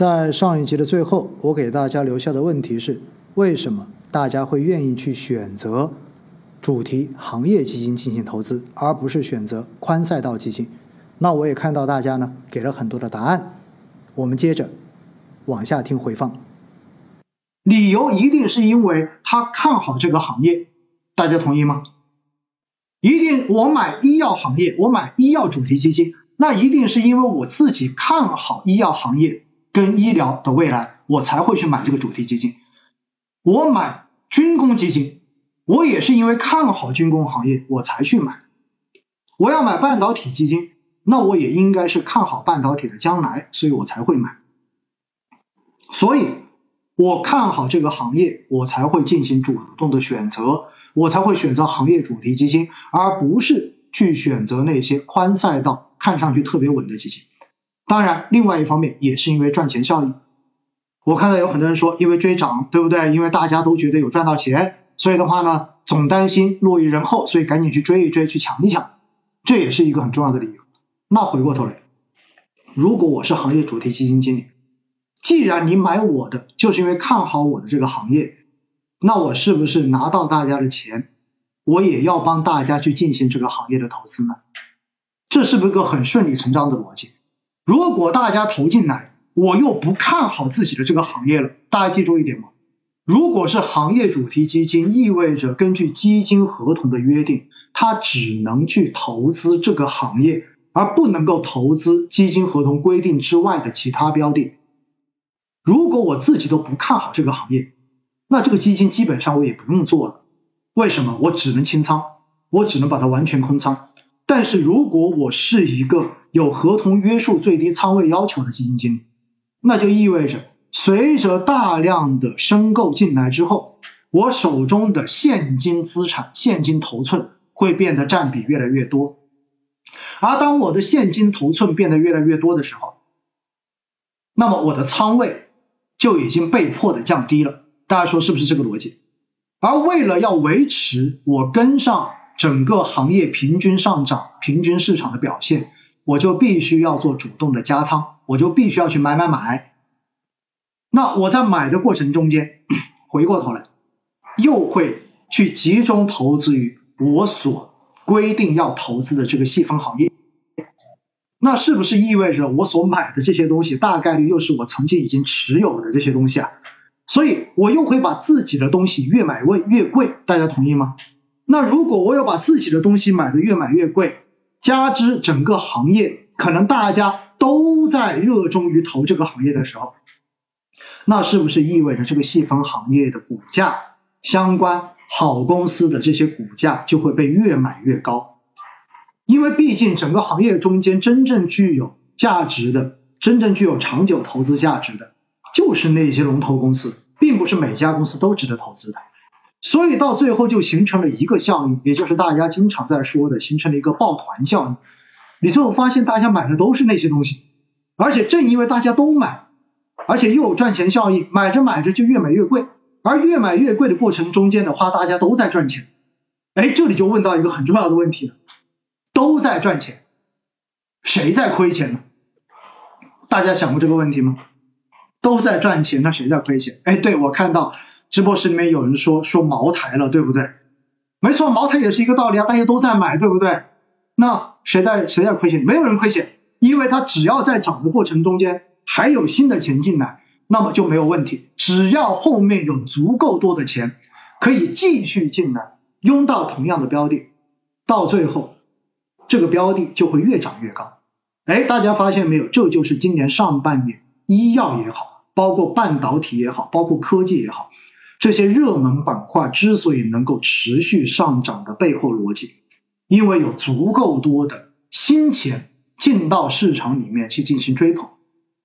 在上一集的最后，我给大家留下的问题是：为什么大家会愿意去选择主题行业基金进行投资，而不是选择宽赛道基金？那我也看到大家呢给了很多的答案。我们接着往下听回放。理由一定是因为他看好这个行业，大家同意吗？一定，我买医药行业，我买医药主题基金，那一定是因为我自己看好医药行业跟医疗的未来，我才会去买这个主题基金。我买军工基金，我也是因为看好军工行业，我才去买。我要买半导体基金，那我也应该是看好半导体的将来，所以我才会买。所以，我看好这个行业，我才会进行主动的选择。我才会选择行业主题基金，而不是去选择那些宽赛道、看上去特别稳的基金。当然，另外一方面也是因为赚钱效应。我看到有很多人说，因为追涨，对不对？因为大家都觉得有赚到钱，所以的话呢，总担心落于人后，所以赶紧去追一追，去抢一抢，这也是一个很重要的理由。那回过头来，如果我是行业主题基金经理，既然你买我的，就是因为看好我的这个行业。那我是不是拿到大家的钱，我也要帮大家去进行这个行业的投资呢？这是不是个很顺理成章的逻辑？如果大家投进来，我又不看好自己的这个行业了，大家记住一点嘛，如果是行业主题基金，意味着根据基金合同的约定，它只能去投资这个行业，而不能够投资基金合同规定之外的其他标的。如果我自己都不看好这个行业，那这个基金基本上我也不用做了，为什么？我只能清仓，我只能把它完全空仓。但是如果我是一个有合同约束最低仓位要求的基金经理，那就意味着随着大量的申购进来之后，我手中的现金资产、现金头寸会变得占比越来越多。而当我的现金头寸变得越来越多的时候，那么我的仓位就已经被迫的降低了。大家说是不是这个逻辑？而为了要维持我跟上整个行业平均上涨、平均市场的表现，我就必须要做主动的加仓，我就必须要去买买买。那我在买的过程中间，回过头来又会去集中投资于我所规定要投资的这个细分行业。那是不是意味着我所买的这些东西大概率又是我曾经已经持有的这些东西啊？所以我又会把自己的东西越买越越贵，大家同意吗？那如果我有把自己的东西买的越买越贵，加之整个行业可能大家都在热衷于投这个行业的时候，那是不是意味着这个细分行业的股价相关好公司的这些股价就会被越买越高？因为毕竟整个行业中间真正具有价值的、真正具有长久投资价值的。就是那些龙头公司，并不是每家公司都值得投资的，所以到最后就形成了一个效应，也就是大家经常在说的，形成了一个抱团效应。你最后发现大家买的都是那些东西，而且正因为大家都买，而且又有赚钱效应，买着买着就越买越贵，而越买越贵的过程中间的话，大家都在赚钱。哎，这里就问到一个很重要的问题了，都在赚钱，谁在亏钱呢？大家想过这个问题吗？都在赚钱，那谁在亏钱？哎，对我看到直播室里面有人说说茅台了，对不对？没错，茅台也是一个道理啊，大家都在买，对不对？那谁在谁在亏钱？没有人亏钱，因为它只要在涨的过程中间还有新的钱进来，那么就没有问题。只要后面有足够多的钱可以继续进来，拥到同样的标的，到最后这个标的就会越涨越高。哎，大家发现没有？这就是今年上半年。医药也好，包括半导体也好，包括科技也好，这些热门板块之所以能够持续上涨的背后逻辑，因为有足够多的新钱进到市场里面去进行追捧，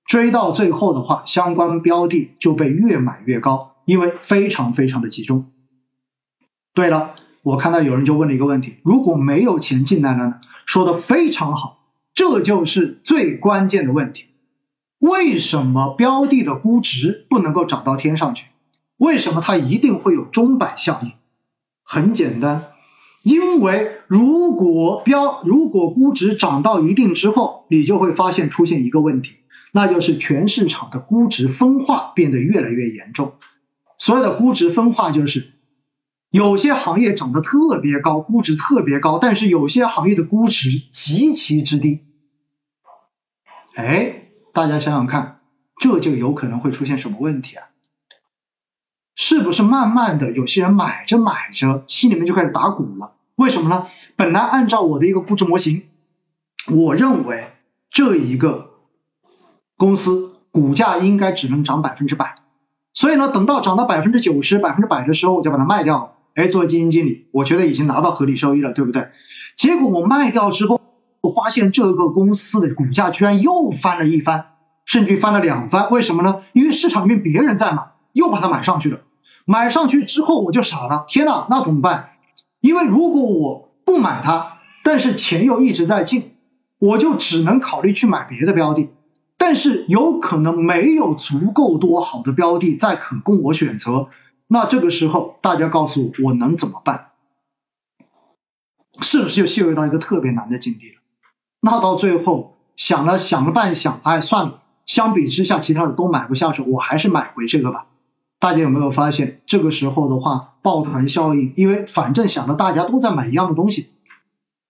追到最后的话，相关标的就被越买越高，因为非常非常的集中。对了，我看到有人就问了一个问题：如果没有钱进来了呢？说的非常好，这就是最关键的问题。为什么标的的估值不能够涨到天上去？为什么它一定会有钟摆效应？很简单，因为如果标如果估值涨到一定之后，你就会发现出现一个问题，那就是全市场的估值分化变得越来越严重。所谓的估值分化，就是有些行业涨得特别高，估值特别高，但是有些行业的估值极其之低。哎，大家想想看，这就有可能会出现什么问题啊？是不是慢慢的有些人买着买着，心里面就开始打鼓了？为什么呢？本来按照我的一个估值模型，我认为这一个公司股价应该只能涨百分之百，所以呢，等到涨到百分之九十、百分之百的时候，我就把它卖掉了。哎，作为基金经理，我觉得已经拿到合理收益了，对不对？结果我卖掉之后，我发现这个公司的股价居然又翻了一番，甚至翻了两番。为什么呢？因为市场里面别人在买，又把它买上去了。买上去之后我就傻了，天呐，那怎么办？因为如果我不买它，但是钱又一直在进，我就只能考虑去买别的标的，但是有可能没有足够多好的标的再可供我选择，那这个时候大家告诉我，我能怎么办？是不是就陷入到一个特别难的境地了？那到最后想了想了半想，哎，算了，相比之下其他的都买不下去，我还是买回这个吧。大家有没有发现，这个时候的话，抱团效应，因为反正想着大家都在买一样的东西，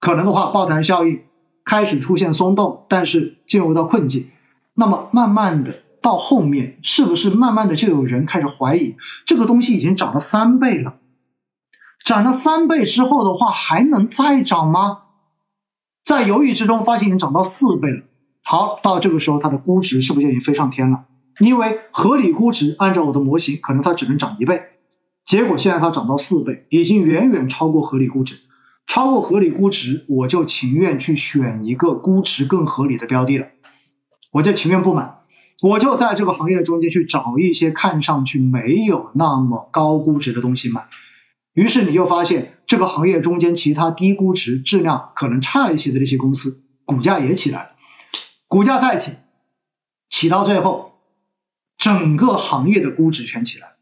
可能的话，抱团效应开始出现松动，但是进入到困境。那么慢慢的到后面，是不是慢慢的就有人开始怀疑，这个东西已经涨了三倍了，涨了三倍之后的话，还能再涨吗？在犹豫之中，发现已经涨到四倍了。好，到这个时候，它的估值是不是就已经飞上天了？因为合理估值按照我的模型，可能它只能涨一倍，结果现在它涨到四倍，已经远远超过合理估值。超过合理估值，我就情愿去选一个估值更合理的标的了，我就情愿不买，我就在这个行业中间去找一些看上去没有那么高估值的东西买。于是你就发现这个行业中间其他低估值、质量可能差一些的这些公司，股价也起来了，股价再起，起到最后。整个行业的估值全起来，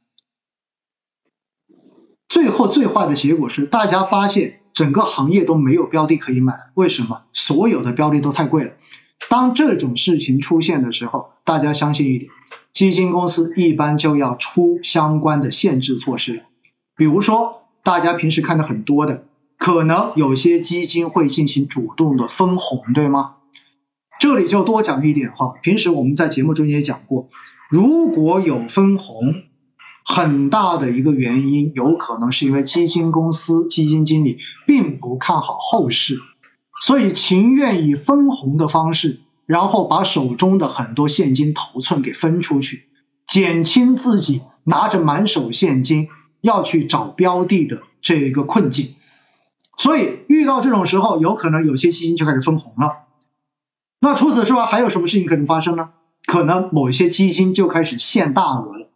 最后最坏的结果是，大家发现整个行业都没有标的可以买，为什么？所有的标的都太贵了。当这种事情出现的时候，大家相信一点，基金公司一般就要出相关的限制措施了，比如说大家平时看的很多的，可能有些基金会进行主动的分红，对吗？这里就多讲一点哈，平时我们在节目中也讲过。如果有分红，很大的一个原因有可能是因为基金公司基金经理并不看好后市，所以情愿以分红的方式，然后把手中的很多现金头寸给分出去，减轻自己拿着满手现金要去找标的的这一个困境。所以遇到这种时候，有可能有些基金就开始分红了。那除此之外，还有什么事情可能发生呢？可能某一些基金就开始限大额了，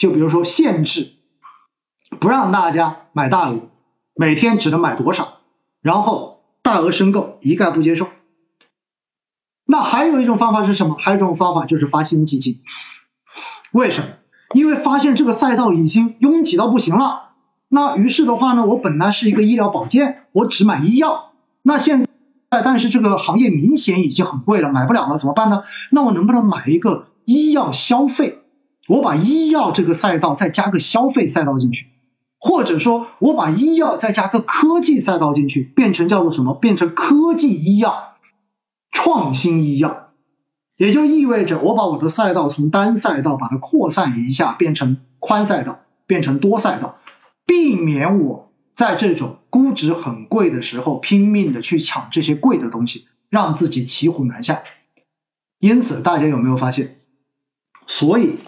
就比如说限制不让大家买大额，每天只能买多少，然后大额申购一概不接受。那还有一种方法是什么？还有一种方法就是发新基金。为什么？因为发现这个赛道已经拥挤到不行了。那于是的话呢，我本来是一个医疗保健，我只买医药，那现但是这个行业明显已经很贵了，买不了了，怎么办呢？那我能不能买一个医药消费？我把医药这个赛道再加个消费赛道进去，或者说我把医药再加个科技赛道进去，变成叫做什么？变成科技医药、创新医药，也就意味着我把我的赛道从单赛道把它扩散一下，变成宽赛道，变成多赛道，避免我。在这种估值很贵的时候，拼命的去抢这些贵的东西，让自己骑虎难下。因此，大家有没有发现？所以，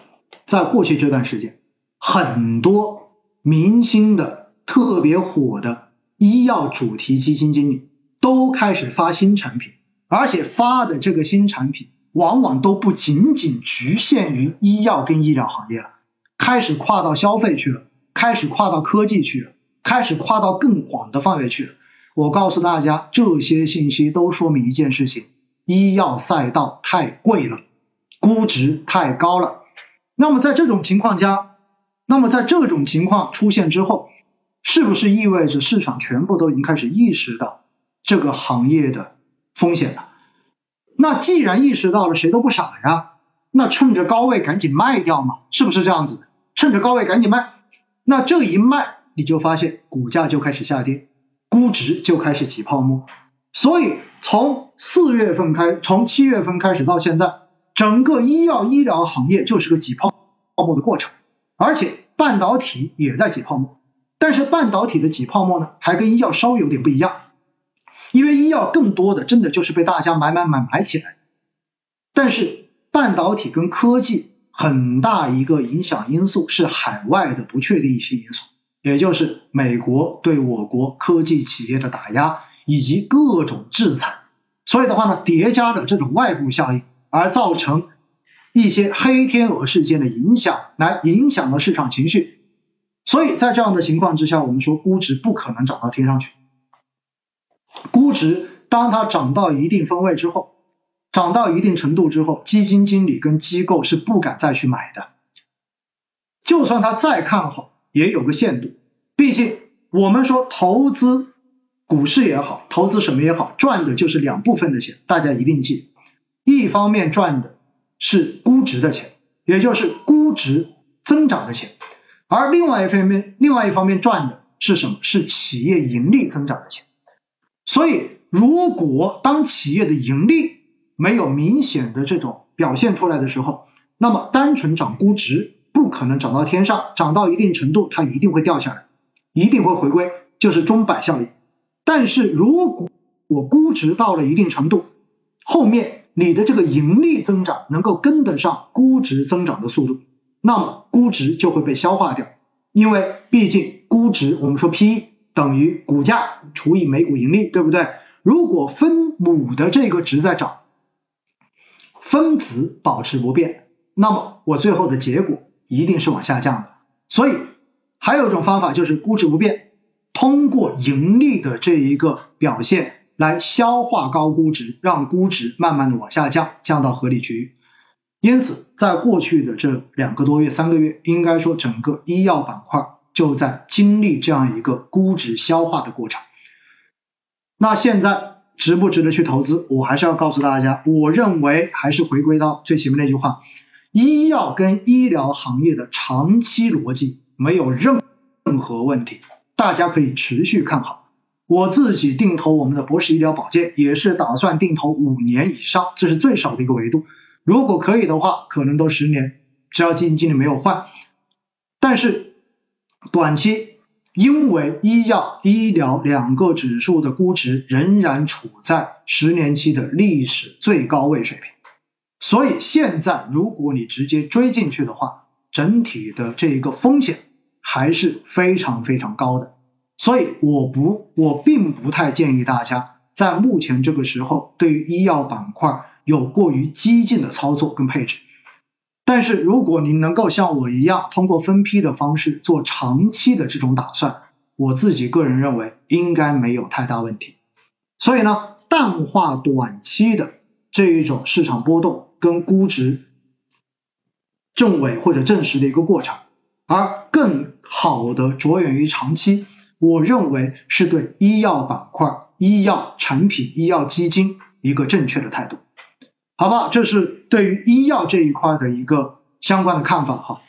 在过去这段时间，很多明星的特别火的医药主题基金经理都开始发新产品，而且发的这个新产品往往都不仅仅局限于医药跟医疗行业了，开始跨到消费去了，开始跨到科技去了。开始跨到更广的范围去了。我告诉大家，这些信息都说明一件事情：医药赛道太贵了，估值太高了。那么在这种情况下，那么在这种情况出现之后，是不是意味着市场全部都已经开始意识到这个行业的风险了？那既然意识到了，谁都不傻呀。那趁着高位赶紧卖掉嘛，是不是这样子？趁着高位赶紧卖，那这一卖，你就发现股价就开始下跌，估值就开始起泡沫。所以从四月份开，从七月份开始到现在，整个医药医疗行业就是个挤泡泡沫的过程，而且半导体也在挤泡沫。但是半导体的挤泡沫呢，还跟医药稍微有点不一样，因为医药更多的真的就是被大家买买买买起来，但是半导体跟科技很大一个影响因素是海外的不确定性因素，也就是美国对我国科技企业的打压以及各种制裁，所以的话呢，叠加的这种外部效应，而造成一些黑天鹅事件的影响，来影响了市场情绪。所以在这样的情况之下，我们说估值不可能涨到天上去。估值当它涨到一定分位之后，涨到一定程度之后，基金经理跟机构是不敢再去买的。就算他再看好，也有个限度。毕竟我们说投资股市也好，投资什么也好，赚的就是两部分的钱，大家一定记。一方面赚的是估值的钱，也就是估值增长的钱。而另外一方面，另外一方面赚的是什么？是企业盈利增长的钱。所以，如果当企业的盈利没有明显的这种表现出来的时候，那么单纯涨估值不可能涨到天上，涨到一定程度它一定会掉下来，一定会回归，就是钟摆效应。但是如果我估值到了一定程度，后面你的这个盈利增长能够跟得上估值增长的速度。那么估值就会被消化掉，因为毕竟估值我们说 P 等于股价除以每股盈利，对不对？如果分母的这个值在涨，分子保持不变，那么我最后的结果一定是往下降的。所以还有一种方法就是估值不变，通过盈利的这一个表现来消化高估值，让估值慢慢的往下降，降到合理区域。因此，在过去的这两个多月、三个月，应该说整个医药板块就在经历这样一个估值消化的过程。那现在值不值得去投资？我还是要告诉大家，我认为还是回归到最前面那句话：医药跟医疗行业的长期逻辑没有任任何问题，大家可以持续看好。我自己定投我们的博士医疗保健，也是打算定投五年以上，这是最少的一个维度。如果可以的话，可能都十年，只要基金经理没有换。但是短期，因为医药、医疗两个指数的估值仍然处在十年期的历史最高位水平，所以现在如果你直接追进去的话，整体的这一个风险还是非常非常高的。所以我不，我并不太建议大家在目前这个时候对于医药板块。有过于激进的操作跟配置，但是如果您能够像我一样通过分批的方式做长期的这种打算，我自己个人认为应该没有太大问题。所以呢，淡化短期的这一种市场波动跟估值证伪或者证实的一个过程，而更好的着眼于长期，我认为是对医药板块、医药产品、医药基金一个正确的态度。好吧，这是对于医药这一块的一个相关的看法哈。